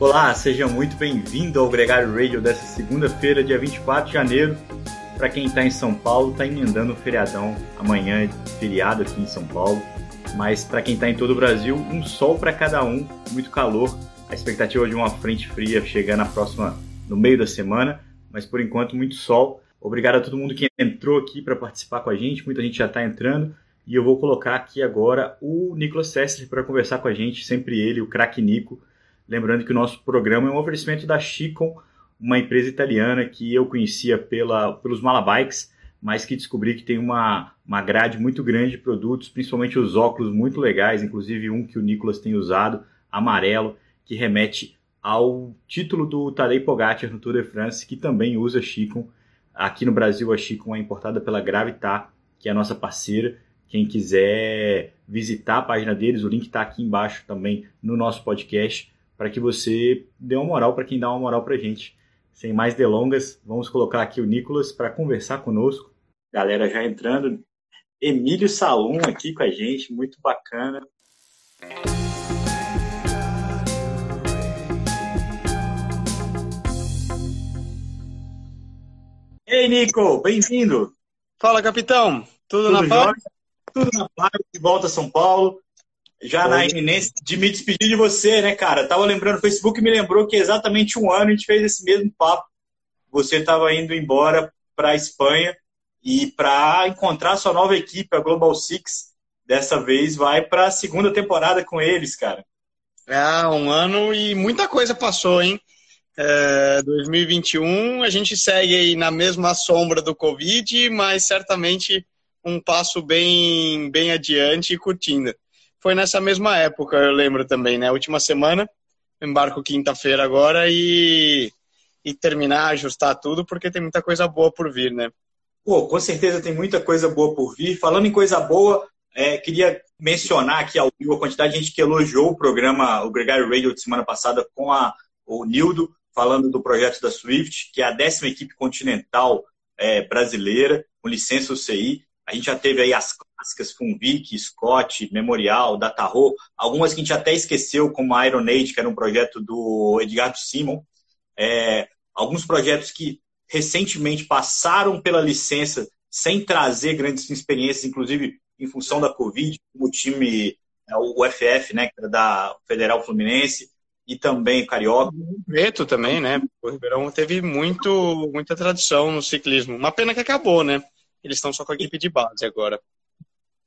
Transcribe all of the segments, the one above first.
Olá, seja muito bem-vindo ao Gregário Radio dessa segunda-feira, dia 24 de janeiro. Para quem está em São Paulo, está emendando o feriadão amanhã, feriado aqui em São Paulo. Mas para quem está em todo o Brasil, um sol para cada um, muito calor. A expectativa de uma frente fria chegar na próxima, no meio da semana, mas por enquanto muito sol. Obrigado a todo mundo que entrou aqui para participar com a gente, muita gente já está entrando. E eu vou colocar aqui agora o Nicolas Sessler para conversar com a gente, sempre ele, o craque Nico. Lembrando que o nosso programa é um oferecimento da Chicon, uma empresa italiana que eu conhecia pela, pelos Malabikes, mas que descobri que tem uma, uma grade muito grande de produtos, principalmente os óculos muito legais, inclusive um que o Nicolas tem usado, amarelo, que remete ao título do Tadej Pogacar no Tour de France, que também usa Chicon. Aqui no Brasil, a Chicon é importada pela Gravitar, que é a nossa parceira. Quem quiser visitar a página deles, o link está aqui embaixo também no nosso podcast, para que você dê uma moral para quem dá uma moral para gente. Sem mais delongas, vamos colocar aqui o Nicolas para conversar conosco. Galera já entrando. Emílio Salum aqui com a gente, muito bacana. Ei, Nico, bem-vindo. Fala, capitão. Tudo, Tudo na paz? Tudo na paz, de volta a São Paulo. Já na iminência de me despedir de você, né, cara? Tava lembrando, o Facebook me lembrou que exatamente um ano a gente fez esse mesmo papo. Você estava indo embora para a Espanha e para encontrar sua nova equipe, a Global Six. Dessa vez vai para a segunda temporada com eles, cara. É, um ano e muita coisa passou, hein? É, 2021 a gente segue aí na mesma sombra do Covid, mas certamente um passo bem, bem adiante e curtindo. Foi nessa mesma época, eu lembro também, né? Última semana, embarco quinta-feira agora e, e terminar, ajustar tudo, porque tem muita coisa boa por vir, né? Pô, com certeza tem muita coisa boa por vir. Falando em coisa boa, é, queria mencionar aqui ao vivo a quantidade de gente que elogiou o programa, o Gregário Radio de semana passada com a, o Nildo, falando do projeto da Swift, que é a décima equipe continental é, brasileira, com licença UCI. A gente já teve aí as clássicas Scott, Memorial, Datarro, algumas que a gente até esqueceu, como a Iron Age, que era um projeto do Edgardo Simon. É, alguns projetos que recentemente passaram pela licença sem trazer grandes experiências, inclusive em função da Covid, como o time, é, o FF, né, da Federal Fluminense, e também Carioca. O Preto também, né? O Ribeirão teve muito, muita tradição no ciclismo. Uma pena que acabou, né? Eles estão só com a equipe de base agora.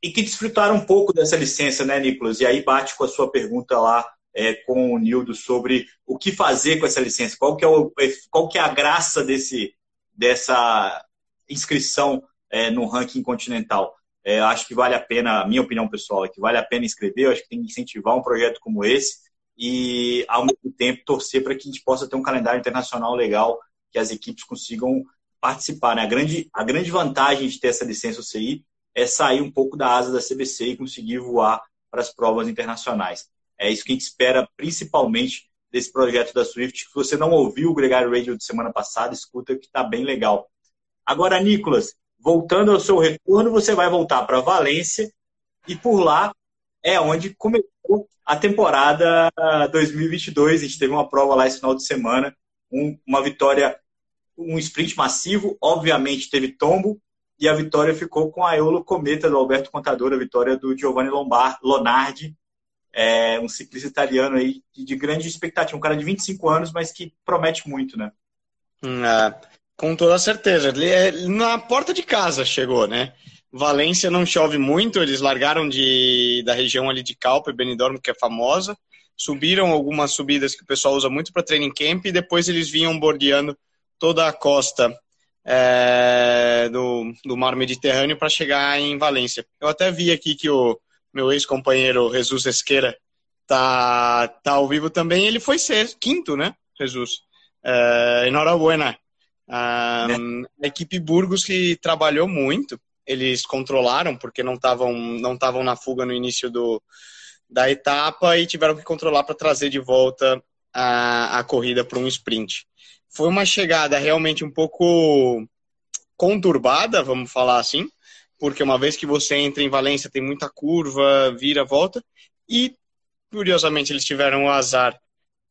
E que desfrutaram um pouco dessa licença, né, Nicolas? E aí bate com a sua pergunta lá é, com o Nildo sobre o que fazer com essa licença. Qual que é, o, qual que é a graça desse, dessa inscrição é, no ranking continental? É, acho que vale a pena, minha opinião pessoal é que vale a pena inscrever. Acho que tem que incentivar um projeto como esse e, ao mesmo tempo, torcer para que a gente possa ter um calendário internacional legal, que as equipes consigam participar. Né? A, grande, a grande vantagem de ter essa licença UCI é sair um pouco da asa da CBC e conseguir voar para as provas internacionais. É isso que a gente espera principalmente desse projeto da Swift. Se você não ouviu o Gregário Radio de semana passada, escuta que está bem legal. Agora, Nicolas, voltando ao seu retorno, você vai voltar para Valência e por lá é onde começou a temporada 2022. A gente teve uma prova lá esse final de semana, um, uma vitória, um sprint massivo. Obviamente teve tombo, e a vitória ficou com a Eolo Cometa do Alberto Contador, a vitória do Giovanni Lombard, Lonardi, é, um ciclista italiano aí de, de, grande expectativa, um cara de 25 anos, mas que promete muito, né? Hum, é, com toda certeza. Ele, é, na porta de casa chegou, né? Valência não chove muito, eles largaram de, da região ali de Calpe, Benidorm, que é famosa, subiram algumas subidas que o pessoal usa muito para training camp e depois eles vinham bordeando toda a costa é, do, do mar Mediterrâneo para chegar em Valência. Eu até vi aqui que o meu ex-companheiro Jesus Esqueira tá, tá ao vivo também. Ele foi ser quinto, né, Jesus? É, enhorabuena. Um, é. A equipe Burgos que trabalhou muito, eles controlaram porque não estavam não estavam na fuga no início do, da etapa e tiveram que controlar para trazer de volta a, a corrida para um sprint foi uma chegada realmente um pouco conturbada, vamos falar assim, porque uma vez que você entra em Valência tem muita curva, vira, volta, e curiosamente eles tiveram o azar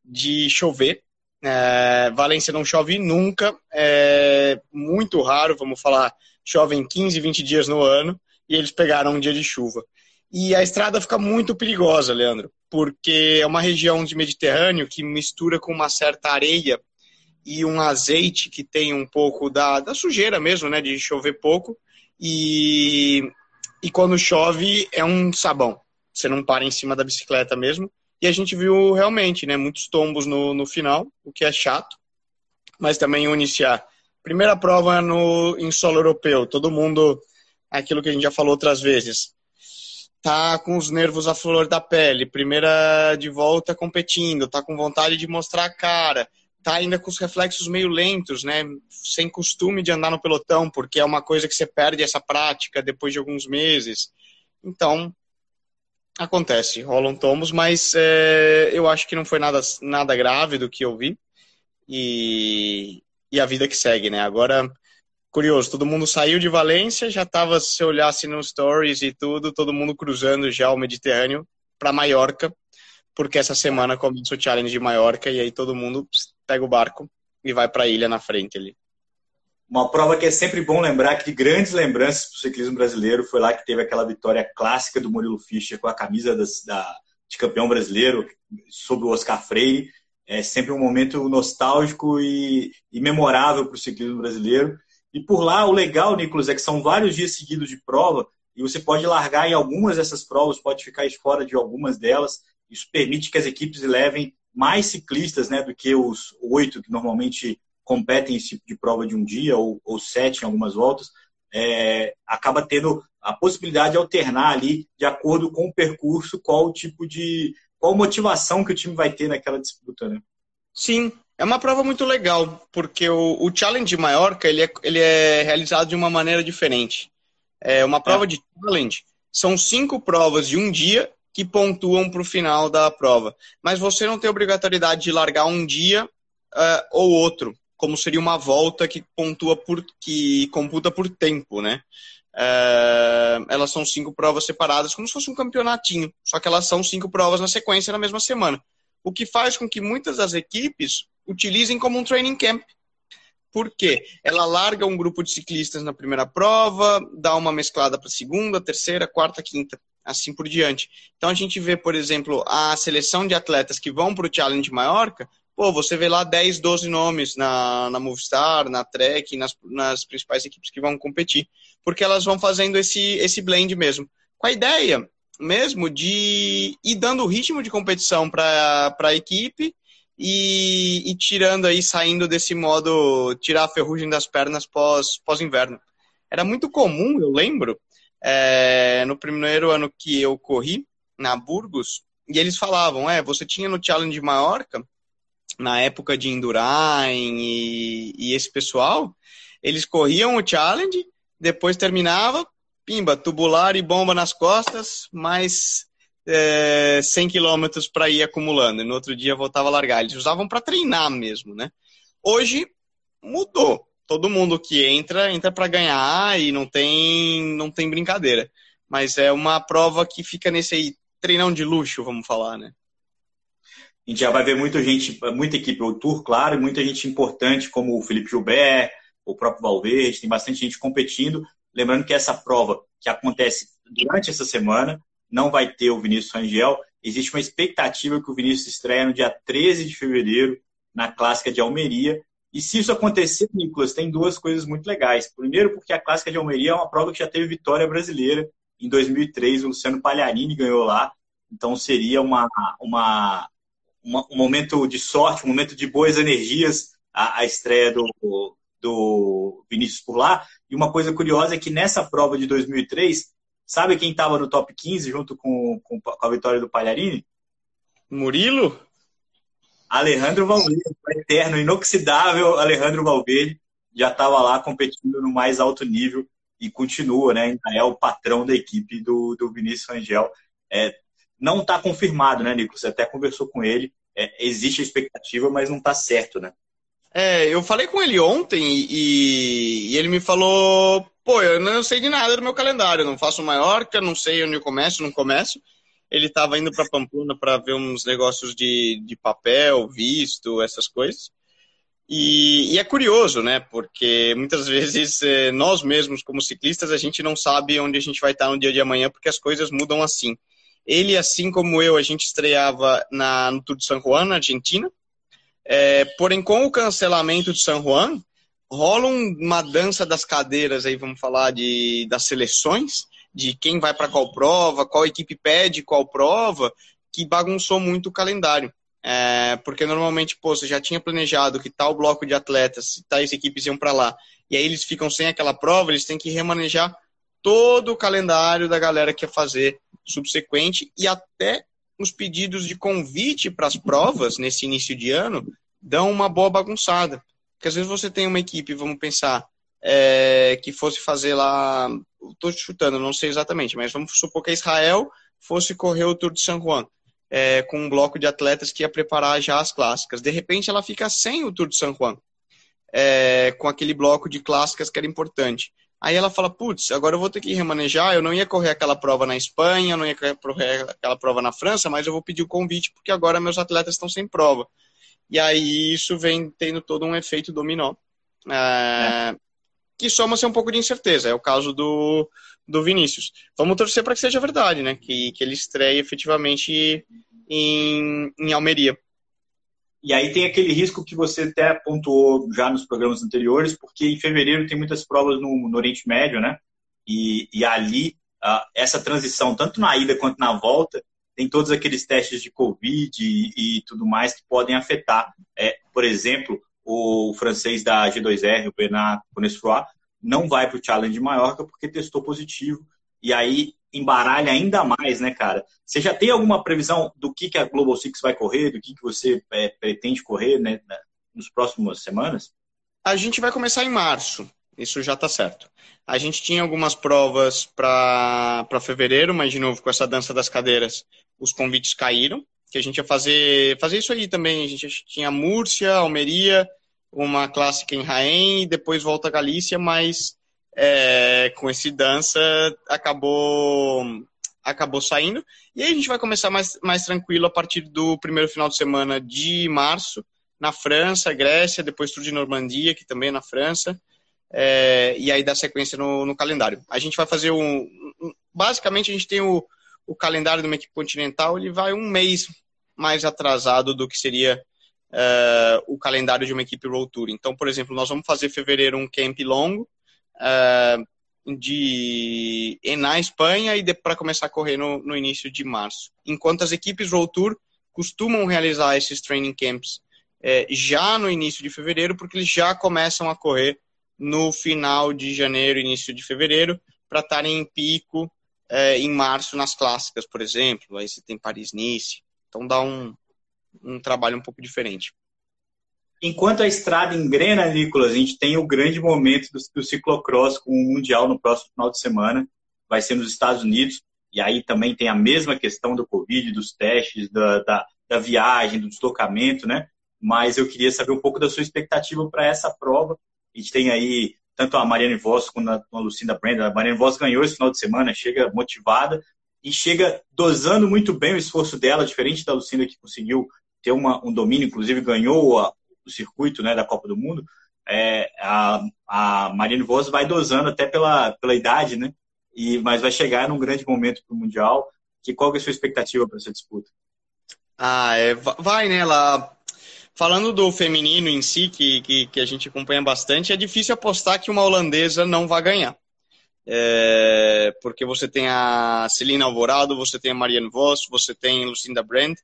de chover. É, Valência não chove nunca, é muito raro, vamos falar, chovem 15, 20 dias no ano, e eles pegaram um dia de chuva. E a estrada fica muito perigosa, Leandro, porque é uma região de Mediterrâneo que mistura com uma certa areia e um azeite que tem um pouco da, da sujeira mesmo, né, de chover pouco. E, e quando chove é um sabão. Você não para em cima da bicicleta mesmo. E a gente viu realmente, né, muitos tombos no, no final, o que é chato, mas também iniciar. Primeira prova no, em solo europeu, todo mundo, aquilo que a gente já falou outras vezes, tá com os nervos à flor da pele, primeira de volta competindo, tá com vontade de mostrar a cara, tá ainda com os reflexos meio lentos, né? Sem costume de andar no pelotão, porque é uma coisa que você perde essa prática depois de alguns meses. Então, Acontece, rolam tomos, mas é, eu acho que não foi nada, nada grave do que eu vi. E, e a vida que segue, né? Agora, curioso, todo mundo saiu de Valência, já estava, se olhasse no Stories e tudo, todo mundo cruzando já o Mediterrâneo para Maiorca, porque essa semana começa o Challenge de Maiorca e aí todo mundo pega o barco e vai para a ilha na frente ali. Uma prova que é sempre bom lembrar que de grandes lembranças para o ciclismo brasileiro foi lá que teve aquela vitória clássica do Murilo Fischer com a camisa das, da, de campeão brasileiro sobre o Oscar Freire. É sempre um momento nostálgico e, e memorável para o ciclismo brasileiro. E por lá, o legal, Nicolas, é que são vários dias seguidos de prova e você pode largar em algumas dessas provas, pode ficar fora de algumas delas. Isso permite que as equipes levem mais ciclistas né, do que os oito que normalmente competem esse tipo de prova de um dia ou, ou sete em algumas voltas, é, acaba tendo a possibilidade de alternar ali de acordo com o percurso, qual o tipo de. qual motivação que o time vai ter naquela disputa, né? Sim, é uma prova muito legal, porque o, o Challenge de Maiorca ele é, ele é realizado de uma maneira diferente. É uma prova é. de challenge. São cinco provas de um dia que pontuam para o final da prova. Mas você não tem obrigatoriedade de largar um dia uh, ou outro como seria uma volta que pontua por que computa por tempo, né? É, elas são cinco provas separadas, como se fosse um campeonatinho, só que elas são cinco provas na sequência na mesma semana. O que faz com que muitas das equipes utilizem como um training camp. Por quê? Ela larga um grupo de ciclistas na primeira prova, dá uma mesclada para segunda, terceira, quarta, quinta, assim por diante. Então a gente vê, por exemplo, a seleção de atletas que vão para o Challenge Maiorca pô, você vê lá 10, 12 nomes na, na Movistar, na Trek, nas, nas principais equipes que vão competir, porque elas vão fazendo esse, esse blend mesmo. Com a ideia mesmo de ir dando ritmo de competição para a equipe e, e, tirando aí, saindo desse modo, tirar a ferrugem das pernas pós, pós-inverno. Era muito comum, eu lembro, é, no primeiro ano que eu corri, na Burgos, e eles falavam, é, você tinha no Challenge de Maiorca na época de Indurain e, e esse pessoal, eles corriam o challenge, depois terminava, pimba, tubular e bomba nas costas, mais é, 100 quilômetros para ir acumulando. E no outro dia voltava a largar. Eles usavam para treinar mesmo, né? Hoje mudou. Todo mundo que entra, entra para ganhar e não tem, não tem brincadeira. Mas é uma prova que fica nesse aí, treinão de luxo, vamos falar, né? A gente já vai ver muita gente, muita equipe o Tour, claro, e muita gente importante, como o Felipe Gilbert, o próprio Valverde, tem bastante gente competindo. Lembrando que essa prova que acontece durante essa semana não vai ter o Vinícius Rangel. Existe uma expectativa que o Vinícius estreia no dia 13 de fevereiro na Clássica de Almeria. E se isso acontecer, Nicolas, tem duas coisas muito legais. Primeiro, porque a Clássica de Almeria é uma prova que já teve vitória brasileira. Em 2003, o Luciano Pagliarini ganhou lá. Então seria uma, uma um momento de sorte, um momento de boas energias a, a estreia do, do Vinícius por lá. E uma coisa curiosa é que nessa prova de 2003, sabe quem estava no top 15 junto com, com, a vitória do Palharini? Murilo? Alejandro Valverde, o eterno, inoxidável Alejandro Valverde, já estava lá competindo no mais alto nível e continua, né? Ainda é o patrão da equipe do, do Vinícius Rangel. É, não está confirmado, né, Nico? Você até conversou com ele. É, existe a expectativa, mas não está certo, né? É, eu falei com ele ontem e, e, ele me falou: pô, eu não sei de nada do meu calendário, eu não faço Maiorca, não sei onde eu começo, não começo. Ele estava indo para Pamplona para ver uns negócios de, de papel, visto, essas coisas. E, e, é curioso, né? Porque muitas vezes eh, nós mesmos, como ciclistas, a gente não sabe onde a gente vai estar no dia de amanhã, porque as coisas mudam assim. Ele, assim como eu, a gente estreava na, no Tour de San Juan, na Argentina. É, porém, com o cancelamento de San Juan, rola uma dança das cadeiras aí, vamos falar, de, das seleções, de quem vai para qual prova, qual equipe pede qual prova, que bagunçou muito o calendário. É, porque normalmente, pô, você já tinha planejado que tal bloco de atletas, tais equipes iam para lá, e aí eles ficam sem aquela prova, eles têm que remanejar todo o calendário da galera que ia fazer subsequente e até os pedidos de convite para as provas nesse início de ano dão uma boa bagunçada. Porque às vezes você tem uma equipe, vamos pensar, é, que fosse fazer lá, estou chutando, não sei exatamente, mas vamos supor que a Israel fosse correr o Tour de San Juan é, com um bloco de atletas que ia preparar já as clássicas. De repente, ela fica sem o Tour de San Juan, é, com aquele bloco de clássicas que era importante. Aí ela fala, putz, agora eu vou ter que remanejar, eu não ia correr aquela prova na Espanha, não ia correr aquela prova na França, mas eu vou pedir o convite porque agora meus atletas estão sem prova. E aí isso vem tendo todo um efeito dominó, é, é. Que soma-se um pouco de incerteza. É o caso do, do Vinícius. Vamos torcer para que seja verdade, né? Que, que ele estreie efetivamente em, em Almeria. E aí tem aquele risco que você até pontuou já nos programas anteriores, porque em fevereiro tem muitas provas no, no Oriente Médio, né? E, e ali, uh, essa transição, tanto na ida quanto na volta, tem todos aqueles testes de Covid e, e tudo mais que podem afetar. É, por exemplo, o francês da G2R, o Bernard Conesfroy, não vai para o Challenge de Maiorca porque testou positivo. E aí embaralha ainda mais, né, cara? Você já tem alguma previsão do que, que a Global Six vai correr, do que, que você é, pretende correr né, nos próximas semanas? A gente vai começar em março, isso já está certo. A gente tinha algumas provas para fevereiro, mas de novo, com essa dança das cadeiras, os convites caíram, que a gente ia fazer, fazer isso aí também. A gente tinha Múrcia, Almeria, uma clássica em Raém e depois volta a Galícia, mas é, com esse dança acabou acabou saindo. E aí a gente vai começar mais, mais tranquilo a partir do primeiro final de semana de março, na França, Grécia, depois tudo de Normandia, que também é na França, é, e aí dá sequência no, no, calendário. A gente vai fazer um, um. Basicamente, a gente tem o, o calendário de uma equipe continental, ele vai um mês mais atrasado do que seria uh, o calendário de uma equipe Road Tour. Então, por exemplo, nós vamos fazer fevereiro um camp longo uh, de na Espanha e para começar a correr no, no, início de março. Enquanto as equipes Road Tour costumam realizar esses training camps uh, já no início de fevereiro, porque eles já começam a correr no final de janeiro, início de fevereiro, para estarem em pico em março nas clássicas, por exemplo. Aí você tem Paris-Nice. Então dá um, um trabalho um pouco diferente. Enquanto a estrada engrena, Nicolas, a gente tem o grande momento do, do ciclocross com o Mundial no próximo final de semana. Vai ser nos Estados Unidos. E aí também tem a mesma questão do Covid, dos testes, da, da, da viagem, do deslocamento, né? Mas eu queria saber um pouco da sua expectativa para essa prova. A gente tem aí tanto a Mariane Voss quanto a, Lucinda Brenda. A Mariane Voss ganhou esse final de semana, chega motivada e chega dosando muito bem o esforço dela, diferente da Lucinda que conseguiu ter uma, um domínio, inclusive ganhou a, o circuito né, da Copa do Mundo, é, a, a Marine Vos vai dosando até pela, pela idade, né? E, mas vai chegar num grande momento para o Mundial. Que, qual é a sua expectativa para essa disputa? Ah, é, vai, né? Ela, falando do feminino em si, que, que, que, a gente acompanha bastante, é difícil apostar que uma holandesa não vai ganhar. É, porque você tem a Celina Alvorado, você tem a Marianne Vos, você tem Lucinda Brandt,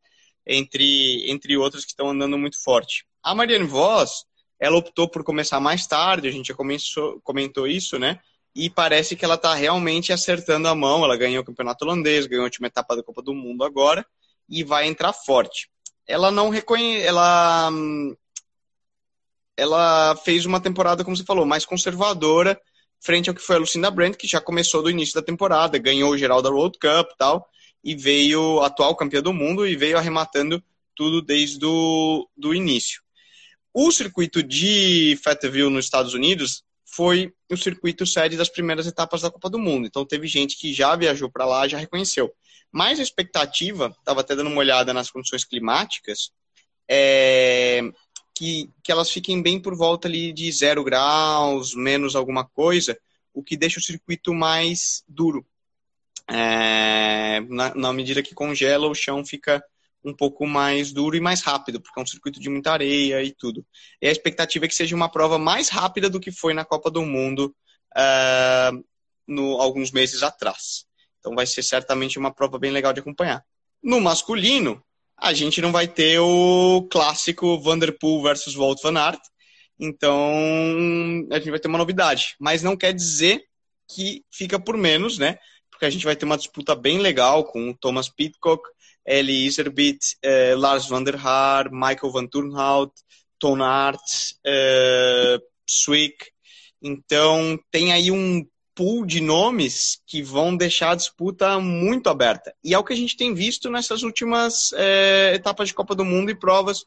entre, entre outras que estão andando muito forte. A Marianne Voss, ela optou por começar mais tarde, a gente já começou, comentou isso, né? E parece que ela está realmente acertando a mão. Ela ganhou o campeonato holandês, ganhou a última etapa da Copa do Mundo agora e vai entrar forte. Ela não reconhece. Ela, ela fez uma temporada, como você falou, mais conservadora, frente ao que foi a Lucinda Brandt, que já começou do início da temporada, ganhou o geral da World Cup e tal e veio atual campeã do mundo e veio arrematando tudo desde o do início. O circuito de Fayetteville nos Estados Unidos foi o circuito sede das primeiras etapas da Copa do Mundo. Então teve gente que já viajou para lá, já reconheceu. Mas a expectativa, estava até dando uma olhada nas condições climáticas, é que, que elas fiquem bem por volta ali de zero graus, menos alguma coisa, o que deixa o circuito mais duro. É, na, na medida que congela, o chão fica um pouco mais duro e mais rápido, porque é um circuito de muita areia e tudo. E a expectativa é que seja uma prova mais rápida do que foi na Copa do Mundo uh, no, alguns meses atrás. Então vai ser certamente uma prova bem legal de acompanhar. No masculino, a gente não vai ter o clássico Vanderpool versus Walt Van Aert, então a gente vai ter uma novidade. Mas não quer dizer que fica por menos, né? Porque a gente vai ter uma disputa bem legal com o Thomas Pitcock, Eli Iserbit, eh, Lars van der Haar, Michael van Turnhout, Ton Aert, eh, Swick. Então, tem aí um pool de nomes que vão deixar a disputa muito aberta. E é o que a gente tem visto nessas últimas eh, etapas de Copa do Mundo e provas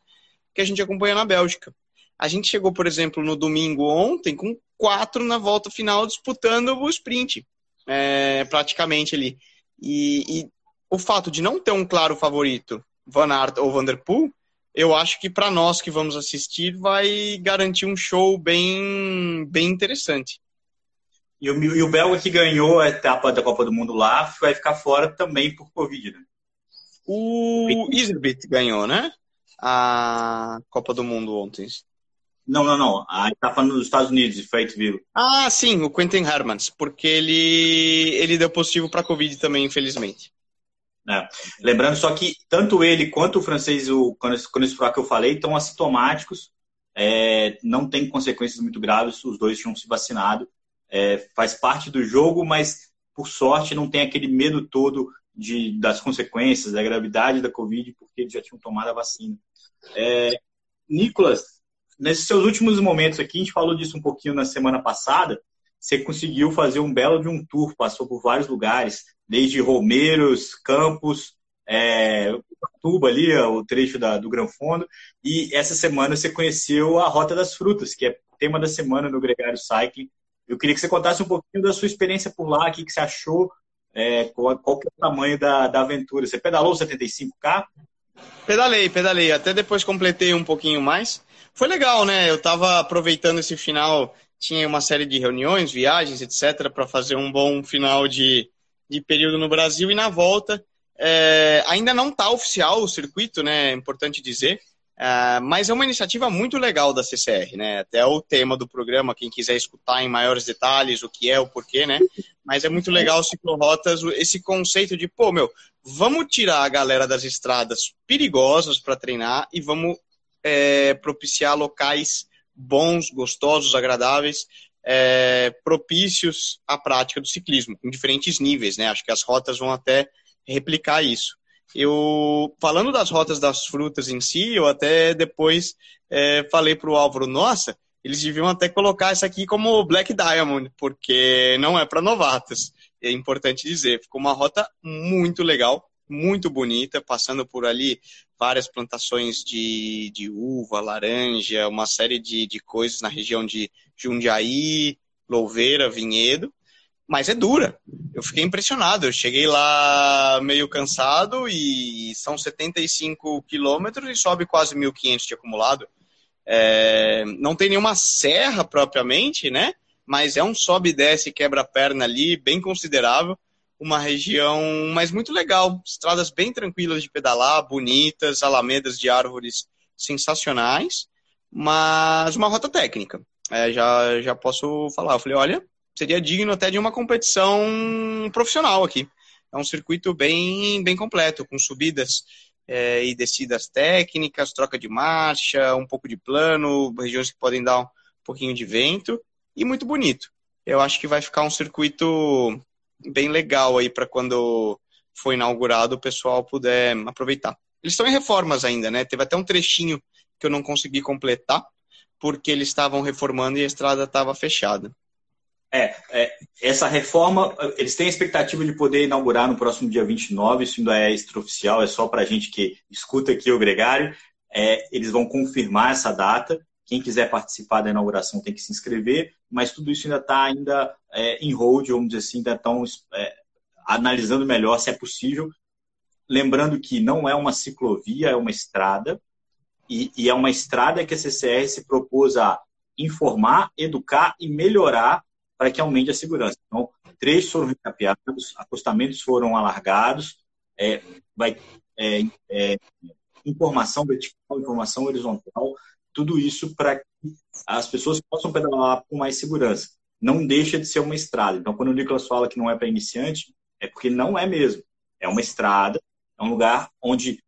que a gente acompanha na Bélgica. A gente chegou, por exemplo, no domingo ontem com quatro na volta final disputando o sprint, é, praticamente ali. E, e, o fato de não ter um claro favorito, Van Aert ou Vanderpool, eu acho que para nós que vamos assistir vai garantir um show bem, bem interessante. E o, e o belga que ganhou a etapa da Copa do Mundo lá vai ficar fora também por Covid, né? O Iserbit ganhou, né? A Copa do Mundo ontem. Não, não, não. A etapa nos Estados Unidos, de Fayetteville. Ah, sim, o Quentin Hermans, porque ele, ele deu positivo para Covid também, infelizmente. É. Lembrando só que tanto ele quanto o francês, o Conisfroa que eu falei, estão assintomáticos, é, não tem consequências muito graves, os dois tinham se vacinado. É, faz parte do jogo, mas por sorte não tem aquele medo todo de, das consequências, da gravidade da Covid, porque eles já tinham tomado a vacina. É, Nicolas, nesses seus últimos momentos aqui, a gente falou disso um pouquinho na semana passada, você conseguiu fazer um belo de um tour, passou por vários lugares, desde Romeiros, Campos, é, Tuba ali, o trecho da, do Gran Fundo, e essa semana você conheceu a Rota das Frutas, que é tema da semana no Gregário Cycling. Eu queria que você contasse um pouquinho da sua experiência por lá, o que, que você achou, é, qual, qual que é o tamanho da, da aventura. Você pedalou 75K? Pedalei, pedalei. Até depois completei um pouquinho mais. Foi legal, né? Eu estava aproveitando esse final tinha uma série de reuniões, viagens, etc., para fazer um bom final de, de período no Brasil. E na volta, é, ainda não está oficial o circuito, né? É importante dizer. É, mas é uma iniciativa muito legal da CCR, né? Até o tema do programa, quem quiser escutar em maiores detalhes o que é, o porquê, né? Mas é muito legal ciclorotas, esse conceito de, pô, meu, vamos tirar a galera das estradas perigosas para treinar e vamos é, propiciar locais bons, gostosos, agradáveis, é, propícios à prática do ciclismo, em diferentes níveis, né? Acho que as rotas vão até replicar isso. Eu, falando das rotas das frutas em si, eu até depois é, falei para o Álvaro, nossa, eles deviam até colocar isso aqui como Black Diamond, porque não é para novatos. É importante dizer, ficou uma rota muito legal, muito bonita, passando por ali várias plantações de, de uva, laranja, uma série de, de coisas na região de Jundiaí, Louveira, Vinhedo, mas é dura. Eu fiquei impressionado. Eu cheguei lá meio cansado e são 75 quilômetros e sobe quase 1.500 de acumulado. É, não tem nenhuma serra propriamente, né? Mas é um sobe e desce quebra-perna ali, bem considerável uma região, mas muito legal. Estradas bem tranquilas de pedalar, bonitas, alamedas de árvores sensacionais, mas uma rota técnica. É, já, já posso falar. Eu falei, olha, seria digno até de uma competição profissional aqui. É um circuito bem, bem completo, com subidas é, e descidas técnicas, troca de marcha, um pouco de plano, regiões que podem dar um pouquinho de vento e muito bonito. Eu acho que vai ficar um circuito bem legal aí para quando for inaugurado o pessoal puder aproveitar. Eles estão em reformas ainda, né? Teve até um trechinho que eu não consegui completar, porque eles estavam reformando e a estrada estava fechada. É, é, essa reforma, eles têm a expectativa de poder inaugurar no próximo dia 29, isso ainda é extraoficial, é só para a gente que escuta aqui o Gregário. É, eles vão confirmar essa data, Quem quiser participar da inauguração tem que se inscrever, mas tudo isso ainda está ainda é, em hold, vamos dizer assim, ainda estão é, analisando melhor se é possível. Lembrando que não é uma ciclovia, é uma estrada, e, e é uma estrada que a CCR se propôs a informar, educar e melhorar para que aumente a segurança. Então, trechos foram recapeados, acostamentos foram alargados, é, vai, é, é, informação vertical, informação horizontal, tudo isso para que as pessoas possam pedalar com mais segurança. Não deixa de ser uma estrada. Então, quando o Nicolas fala que não é para iniciante, é porque não é mesmo. É uma estrada, é um lugar onde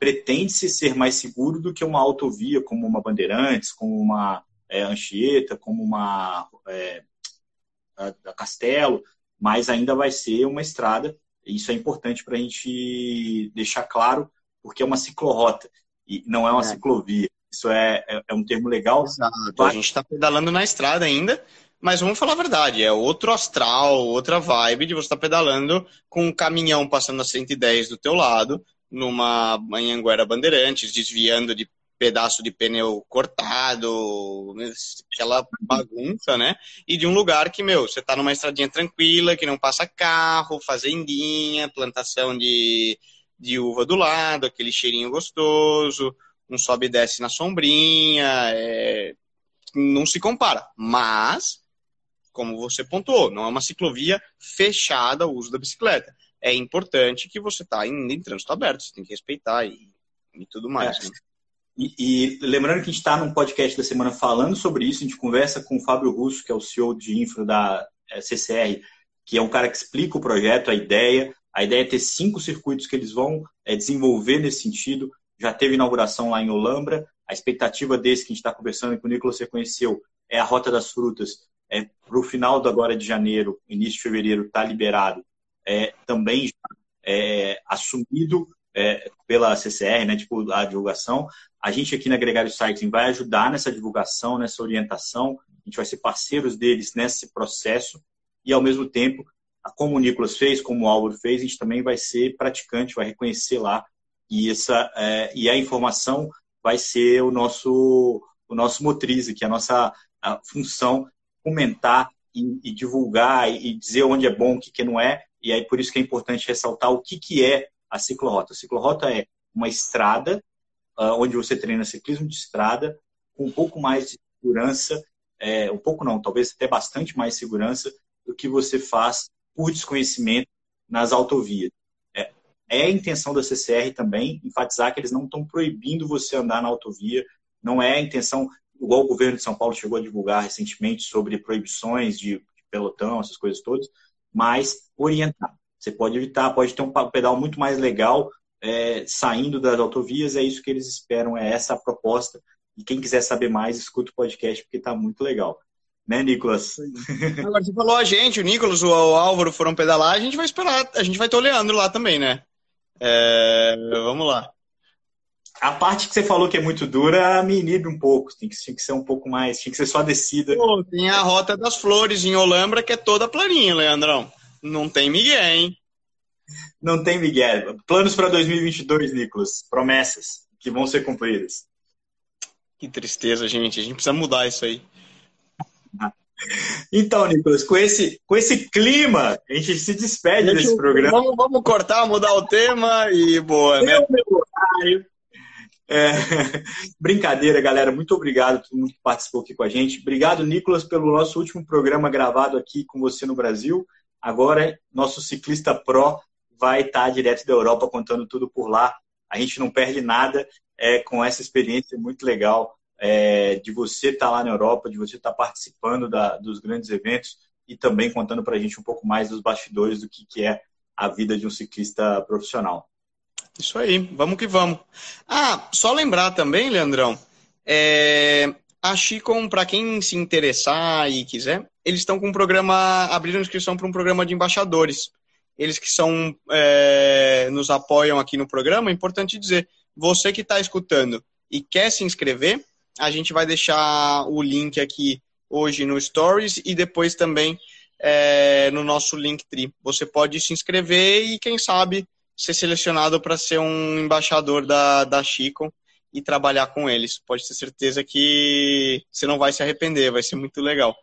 pretende-se ser mais seguro do que uma autovia, como uma Bandeirantes, como uma é, Anchieta, como uma é, a, Castelo, mas ainda vai ser uma estrada. Isso é importante para a gente deixar claro, porque é uma ciclorrota e não é uma é. ciclovia. Isso é, é, é, um termo legal. Exato. A gente está pedalando na estrada ainda, mas vamos falar a verdade, é outro astral, outra vibe de você estar tá pedalando com um caminhão passando a 110 do teu lado, numa Anhanguera Bandeirantes, desviando de pedaço de pneu cortado, aquela bagunça, né? E de um lugar que, meu, você tá numa estradinha tranquila, que não passa carro, fazendinha, plantação de, de uva do lado, aquele cheirinho gostoso, um sobe e desce na sombrinha, é... não se compara. Mas, como você pontuou, não é uma ciclovia fechada o uso da bicicleta. É importante que você tá indo em trânsito aberto, você tem que respeitar e, e tudo mais. É. Né? E, e, lembrando que a gente está num podcast da semana falando sobre isso, a gente conversa com o Fábio Russo, que é o CEO de infra da eh, CCR, que é um cara que explica o projeto, a ideia. A ideia é ter cinco circuitos que eles vão é, desenvolver nesse sentido. Já teve inauguração lá em Olambra. A expectativa desse que a gente está conversando, que o Nicolas você conheceu, é a Rota das Frutas. É, Para o final do agora de janeiro, início de fevereiro, está liberado. É, também já é, assumido é, pela CCR, né, tipo a divulgação. A gente aqui na Gregário Cycling vai ajudar nessa divulgação, nessa orientação. A gente vai ser parceiros deles nesse processo e, ao mesmo tempo, como o Nicolas fez, como o Álvaro fez, a gente também vai ser praticante, vai reconhecer lá e essa é, e a informação vai ser o nosso o nosso motriz aqui, a nossa a função comentar e, e divulgar e, e, dizer onde é bom, o que, que não é. E aí por isso que é importante ressaltar o que, que é a ciclorrota. A ciclorrota é uma estrada uh, onde você treina ciclismo de estrada com um pouco mais de segurança, é, um pouco não, talvez até bastante mais segurança do que você faz por desconhecimento nas autovias. É, é a intenção da CCR também enfatizar que eles não estão proibindo você andar na autovia, não é a intenção, igual o governo de São Paulo chegou a divulgar recentemente sobre proibições de, de pelotão, essas coisas todas, mas orientar. Você pode evitar, pode ter um pedal muito mais legal é, saindo das autovias, é isso que eles esperam, é essa a proposta. E quem quiser saber mais, escuta o podcast, porque está muito legal. Né, Nicolas? Agora, você falou a gente, o Nicolas, o Álvaro foram pedalar, a gente vai esperar, a gente vai ter o Leandro lá também, né? É, vamos lá. A parte que você falou que é muito dura me inibe um pouco. Tem que, tinha que ser um pouco mais. Tinha que ser só descida. Pô, tem a Rota das Flores em Olambra, que é toda planinha, Leandrão. Não tem Miguel, hein? Não tem Miguel. Planos para 2022, Nicolas. Promessas que vão ser cumpridas. Que tristeza, gente. A gente precisa mudar isso aí. Então, Nicolas, com esse, com esse clima, a gente se despede gente, desse programa. Vamos, vamos, cortar, mudar o tema e boa, né? É, brincadeira, galera. Muito obrigado a todo mundo que participou aqui com a gente. Obrigado, Nicolas, pelo nosso último programa gravado aqui com você no Brasil. Agora, nosso ciclista pro vai estar direto da Europa contando tudo por lá. A gente não perde nada é, com essa experiência muito legal é, de você estar lá na Europa, de você estar participando da, dos grandes eventos e também contando para a gente um pouco mais dos bastidores do que, que é a vida de um ciclista profissional. Isso aí, vamos que vamos. Ah, só lembrar também, Leandrão, é, a Chicom, para quem se interessar e quiser, eles estão com um programa, abriram inscrição para um programa de embaixadores. Eles que são é, nos apoiam aqui no programa, é importante dizer, você que está escutando e quer se inscrever, a gente vai deixar o link aqui hoje no Stories e depois também é, no nosso Linktree. Você pode se inscrever e, quem sabe, ser selecionado para ser um embaixador da, da Chicom e trabalhar com eles. Pode ter certeza que você não vai se arrepender, vai ser muito legal.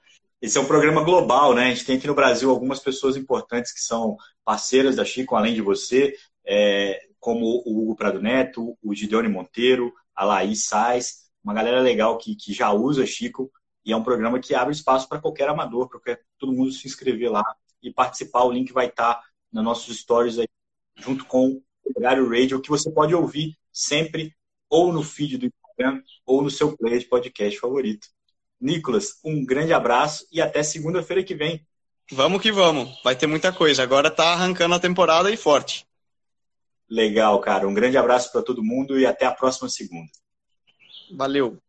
Esse é um programa global, né? A gente tem aqui no Brasil algumas pessoas importantes que são parceiras da Chico, além de você, é, como o Hugo Prado Neto, o Gideone Monteiro, a Laís Sais, uma galera legal que, que já usa Chico, e é um programa que abre espaço para qualquer amador, para todo mundo se inscrever lá e participar. O link vai estar tá nos nossos stories aí, junto com o Horário Radio, que você pode ouvir sempre ou no feed do Instagram ou no seu player de podcast favorito. Nicolas, um grande abraço e até segunda-feira que vem. Vamos que vamos, vai ter muita coisa. Agora tá arrancando a temporada e forte. Legal, cara. Um grande abraço para todo mundo e até a próxima segunda. Valeu.